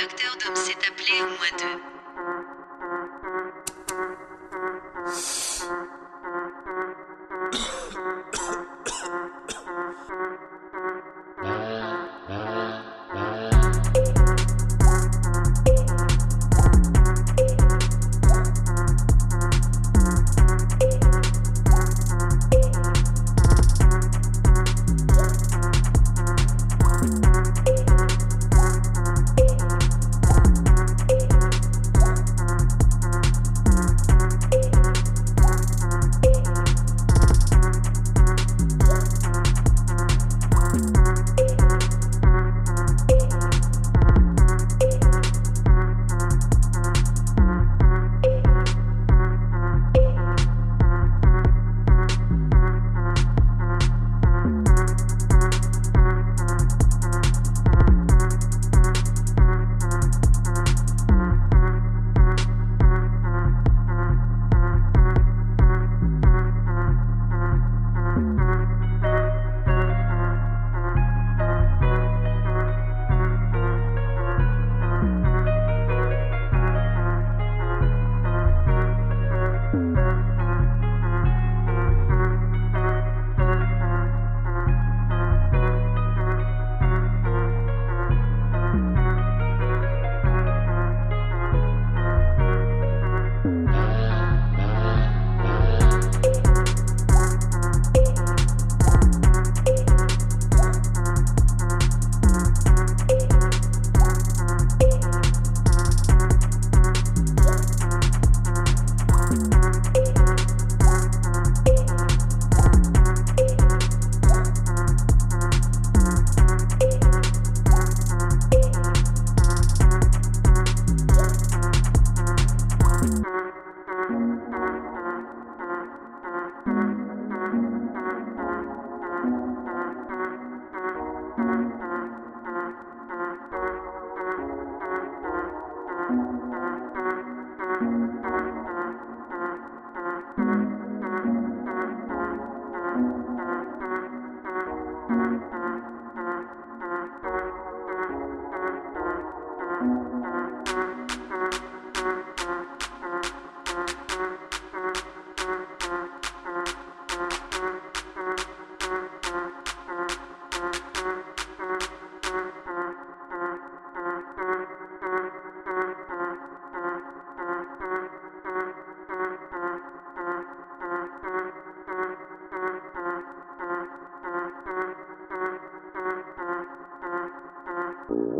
docteur Dom s'est appelé au moins deux. Ooh.